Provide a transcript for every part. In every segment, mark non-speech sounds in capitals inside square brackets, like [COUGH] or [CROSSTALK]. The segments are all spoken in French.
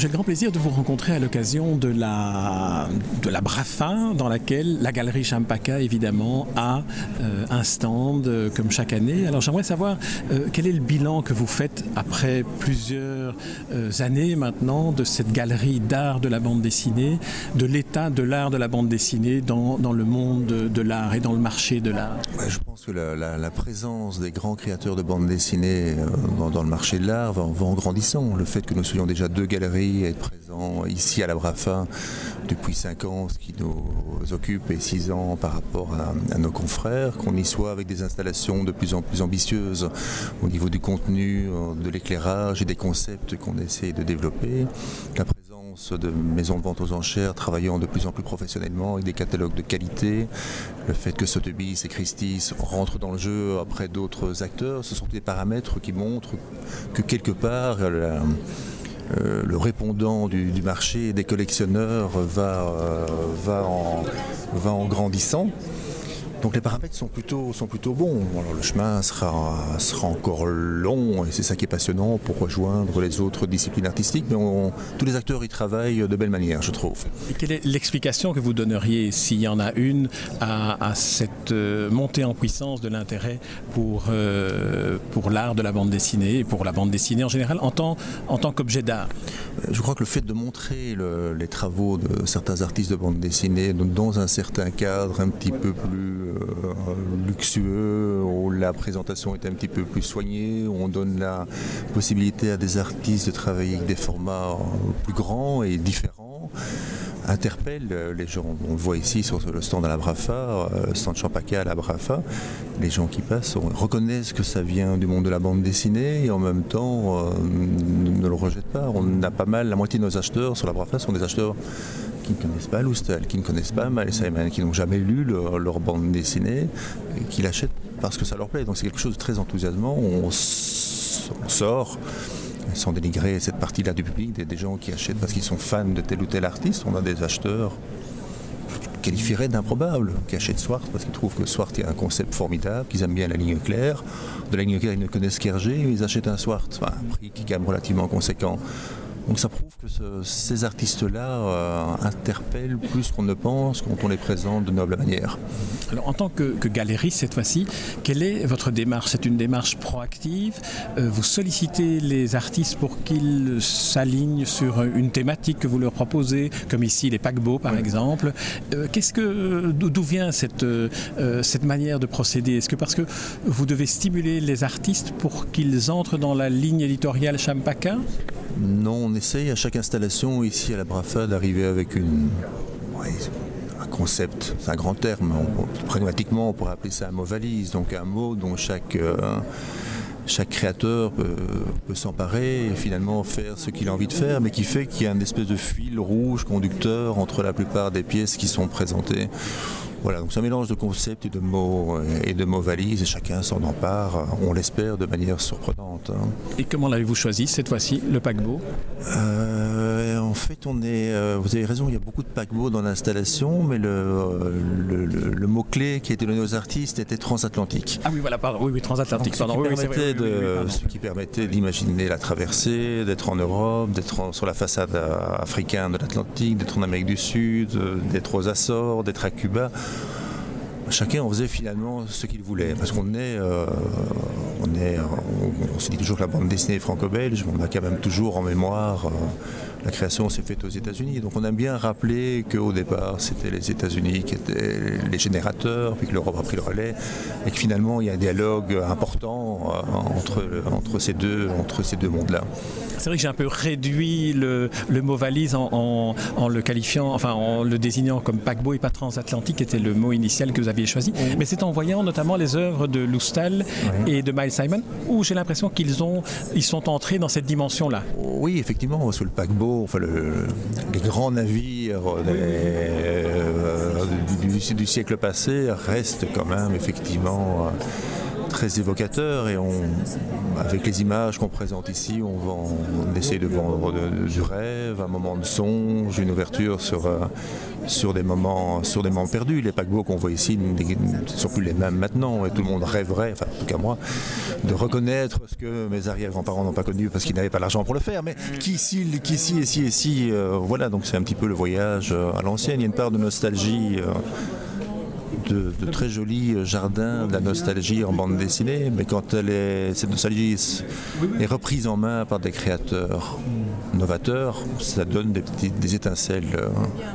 J'ai le grand plaisir de vous rencontrer à l'occasion de la, de la Brafa, dans laquelle la galerie Champaka, évidemment, a euh, un stand euh, comme chaque année. Alors j'aimerais savoir euh, quel est le bilan que vous faites après plusieurs années maintenant de cette galerie d'art de la bande dessinée, de l'état de l'art de la bande dessinée dans, dans le monde de, l'art et dans le marché de l'art? je pense que la, présence des grands créateurs de bande dessinée dans, le marché de l'art va en grandissant. Le fait que nous soyons déjà deux galeries être présent ici à la Brafa depuis 5 ans, ce qui nous occupe, et 6 ans par rapport à, nos confrères, qu'on y soit avec des installations de plus en plus ambitieuses au niveau du contenu, euh, de l'éclairage et des concepts qu'on essaie de développer. La présence de maisons de vente aux enchères travaillant de plus en plus professionnellement avec des catalogues de qualité, le fait que Sotheby's et Christie's rentrent dans le jeu après d'autres acteurs, ce sont des paramètres qui montrent que quelque part euh, le répondant du, marché des collectionneurs va, euh, va, va en grandissant. Donc les paramètres sont plutôt, sont plutôt bons. Alors le chemin sera, sera encore long et c'est ça qui est passionnant pour rejoindre les autres disciplines artistiques, mais tous les acteurs y travaillent de belle manière, je trouve. Et quelle est l'explication que vous donneriez, s'il y en a une, à, cette euh, montée en puissance de l'intérêt pour, euh, pour l'art de la bande dessinée et pour la bande dessinée en général en tant, en tant qu'objet d'art? Euh, Je crois que le fait de montrer les travaux de certains artistes de bande dessinée dans un certain cadre un petit peu plus luxueux, où la présentation est un petit peu plus soignée, où on donne la possibilité à des artistes de travailler avec des formats plus grands et différents interpelle les gens. On le voit ici sur le stand à la Brafa, euh, stand Champaca à la Brafa. Les gens qui passent reconnaissent que ça vient du monde de la bande dessinée et en même temps euh, ne le rejettent pas. On a pas mal, la moitié de nos acheteurs sur la Brafa sont des acheteurs qui ne connaissent pas Loustal, qui ne connaissent pas Mal Simon, qui n'ont jamais lu leur, bande dessinée qui l'achètent parce que ça leur plaît. Donc c'est quelque chose de très enthousiasmant. On, sort sans dénigrer cette partie-là du public, des, gens qui achètent parce qu'ils sont fans de tel ou tel artiste. On a des acheteurs qualifieraient d'improbables, qui achètent Swart parce qu'ils trouvent que Swart est un concept formidable, qu'ils aiment bien la ligne claire. De la ligne claire, ils ne connaissent qu'Hergé, ils achètent un Swart, un prix qui est quand même relativement conséquent. Donc ça prouve que ces artistes-là euh, interpellent plus qu'on ne pense quand on les présente de noble manière. Alors en tant que, que cette fois-ci, quelle est votre démarche? C'est une démarche proactive? Euh, Vous sollicitez les artistes pour qu'ils s'alignent sur une thématique que vous leur proposez, comme ici les paquebots par exemple. Euh, qu'est-ce que d'où vient cette, cette manière de procéder? Est-ce que parce que vous devez stimuler les artistes pour qu'ils entrent dans la ligne éditoriale Champaka non, on essaye à chaque installation ici à la Brafa d'arriver avec un concept, un grand terme, pragmatiquement on pourrait appeler ça un mot valise, donc un mot dont chaque, euh, créateur peut s'emparer et finalement faire ce qu'il a envie de faire, mais qui fait qu'il y a une espèce de fil rouge conducteur entre la plupart des pièces qui sont présentées. Voilà, donc c'est un mélange de concepts et de mots euh, et de mots valises et chacun s'en empare, euh, on l'espère, de manière surprenante. Hein. Et comment l'avez-vous choisi cette fois-ci, le paquebot? Euh, En fait, on est, vous avez raison, il y a beaucoup de paquebots dans l'installation, mais le, le, mot-clé qui était donné aux artistes était transatlantique. Ah oui, voilà, pardon, oui, oui transatlantique, ce, qui permettait d'imaginer la traversée, d'être en Europe, d'être sur la façade africaine de l'Atlantique, d'être en Amérique du Sud, d'être aux Açores, d'être à Cuba chacun en faisait finalement ce qu'il voulait. Parce qu'on est, euh, on on, se dit toujours que la bande dessinée franco-belge, on a quand même toujours en mémoire euh, la création s'est faite aux États-Unis. Donc on aime bien rappeler qu'au départ, c'était les États-Unis qui étaient les générateurs, puis que l'Europe a pris le relais, et que finalement, il y a un dialogue important euh, entre, entre ces deux, entre ces deux mondes-là. C'est vrai que j'ai un peu réduit le, mot valise en, le qualifiant, enfin en le désignant comme paquebot et pas transatlantique, qui était le mot initial que vous aviez choisi. Mais c'est en voyant notamment les œuvres de Loustal et de Miles Simon, où j'ai l'impression qu'ils ont, ils sont entrés dans cette dimension-là. Oui, effectivement, sous le paquebot enfin les grands navires euh, du, siècle passé restent quand même effectivement très évocateur et on, avec les images qu'on présente ici, on, va, on essaye de vendre du rêve, un moment de songe, une ouverture sur, euh, sur, des, moments, sur des moments perdus. Les paquebots qu'on voit ici ne sont plus les mêmes maintenant et tout le monde rêverait, enfin en tout cas moi, de reconnaître ce que mes arrière-grands-parents n'ont pas connu parce qu'ils n'avaient pas l'argent pour le faire, mais qu'ici, qu'ici, ici, ici, euh, voilà, donc c'est un petit peu le voyage euh, à l'ancienne, il y a une part de nostalgie de, très jolis jardins, de la nostalgie en bande dessinée, mais quand elle est, cette nostalgie est reprise en main par des créateurs novateurs, ça donne des, étincelles euh,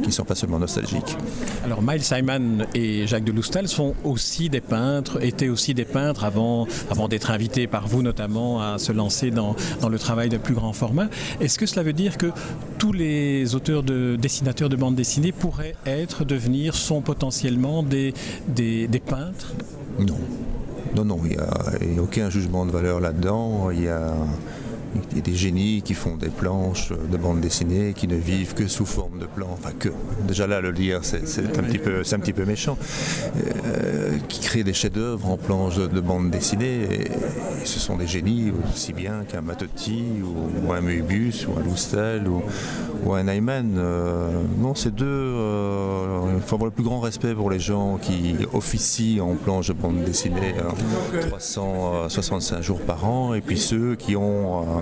qui ne sont pas seulement nostalgiques. Alors Miles Simon et Jacques de Loustal sont aussi des peintres, étaient aussi des peintres avant, avant d'être invités par vous notamment à se lancer dans, dans le travail de plus grand format. Est-ce que cela veut dire que tous les auteurs de dessinateurs de bande dessinée pourraient être, devenir, sont potentiellement des, des, peintres? Non. Non, non, il n'y a, aucun jugement de valeur là-dedans. Il y a a des génies qui font des planches de bande dessinée qui ne vivent que sous forme de plans, enfin que, déjà là le dire c'est un, petit peu, un petit peu méchant, euh, qui créent des chefs-d'œuvre en planches de, bande dessinée, et, ce sont des génies aussi bien qu'un Matotti ou, un Moebius ou un Loustal ou, un Ayman. Euh, non, ces deux, euh, il faut avoir le plus grand respect pour les gens qui officient en planche de bande dessinée 365 jours par an, et puis ceux qui ont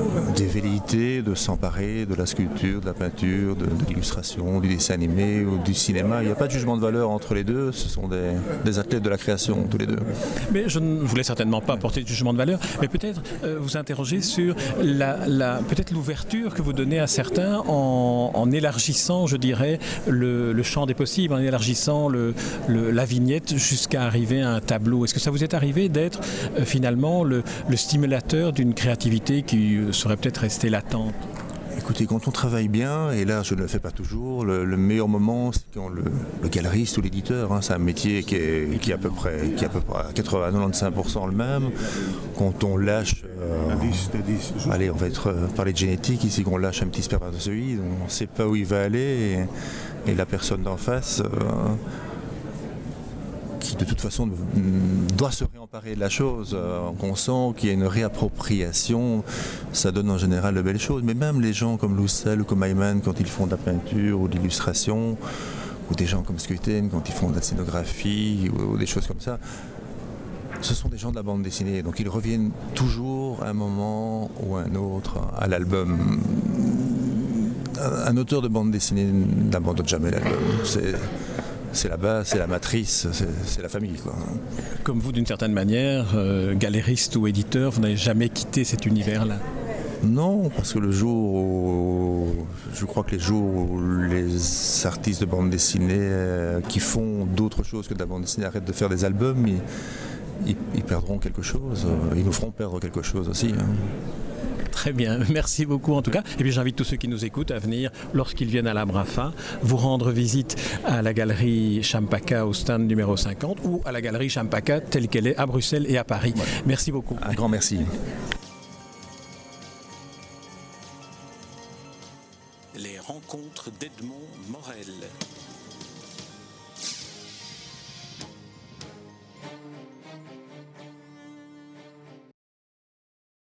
des velléités de s'emparer de la sculpture, de la peinture, de, l'illustration, du dessin animé ou du cinéma. Il n'y a pas de jugement de valeur entre les deux, ce sont des, athlètes de la création, tous les deux. Mais je ne voulais certainement pas apporter de jugement de valeur, mais peut-être euh, vous interroger sur la, peut-être l'ouverture que vous donnez à certains en, élargissant, je dirais, le, champ des possibles, en élargissant le, la vignette jusqu'à arriver à un tableau. Est-ce que ça vous est arrivé d'être euh, finalement le, stimulateur d'une créativité qui euh, serait peut-être restée latente Écoutez, quand on travaille bien, et là je ne le fais pas toujours, le, meilleur moment c'est quand le, galeriste ou l'éditeur, hein, c'est un métier qui est, qui à peu près, qui à peu près 80-95% le même. Quand on lâche, euh, allez, on va être euh, parler de génétique ici, qu'on lâche un petit spermatozoïde, on ne sait pas où il va aller, et, la personne d'en face qui de toute façon doit se réemparer de la chose. Euh, qu'on sent qu'il y a une réappropriation, ça donne en général de belles choses. Mais même les gens comme Loussel ou comme Ayman, quand ils font de la peinture ou de l'illustration, ou des gens comme Skuten, quand ils font de la scénographie ou, des choses comme ça, ce sont des gens de la bande dessinée. Donc ils reviennent toujours à un moment ou à un autre à l'album. Un auteur de bande dessinée n'abandonne jamais l'album la base, c'est la matrice, c'est la famille. Comme vous, d'une certaine manière, euh, galériste ou éditeur, vous n'avez jamais quitté cet univers-là? Non, parce que le jour où, je crois que les jours où les artistes de bande dessinée euh, qui font d'autres choses que de la bande dessinée arrêtent de faire des albums, ils, perdront quelque chose. Ils nous feront perdre quelque chose aussi. Hein. Très bien, [LAUGHS] merci beaucoup en tout cas. Et puis j'invite tous ceux qui nous écoutent à venir, lorsqu'ils viennent à la Brafa, vous rendre visite à la galerie Champaka au stand numéro 50 ou à la galerie Champaka telle qu'elle est à Bruxelles et à Paris. Merci beaucoup. Un grand merci. Les rencontres d'Edmond Morel.